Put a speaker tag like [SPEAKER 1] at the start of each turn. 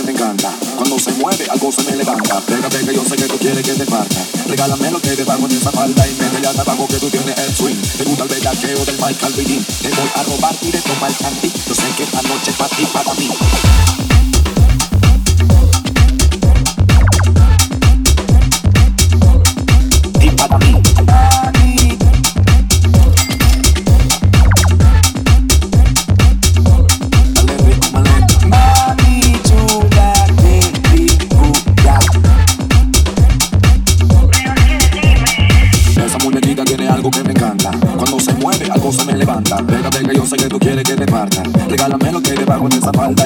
[SPEAKER 1] que me encanta. Cuando se mueve, algo se me levanta. Pégate que yo sé que tú quieres que te parta. Regálame lo que debajo de esa falda y me allá abajo que tú tienes el swing. Te gusta el bellaqueo del Michael Bidin. Te voy a robar directo para el chanti. Yo sé que esta noche es para ti, para mí. Bum, bum,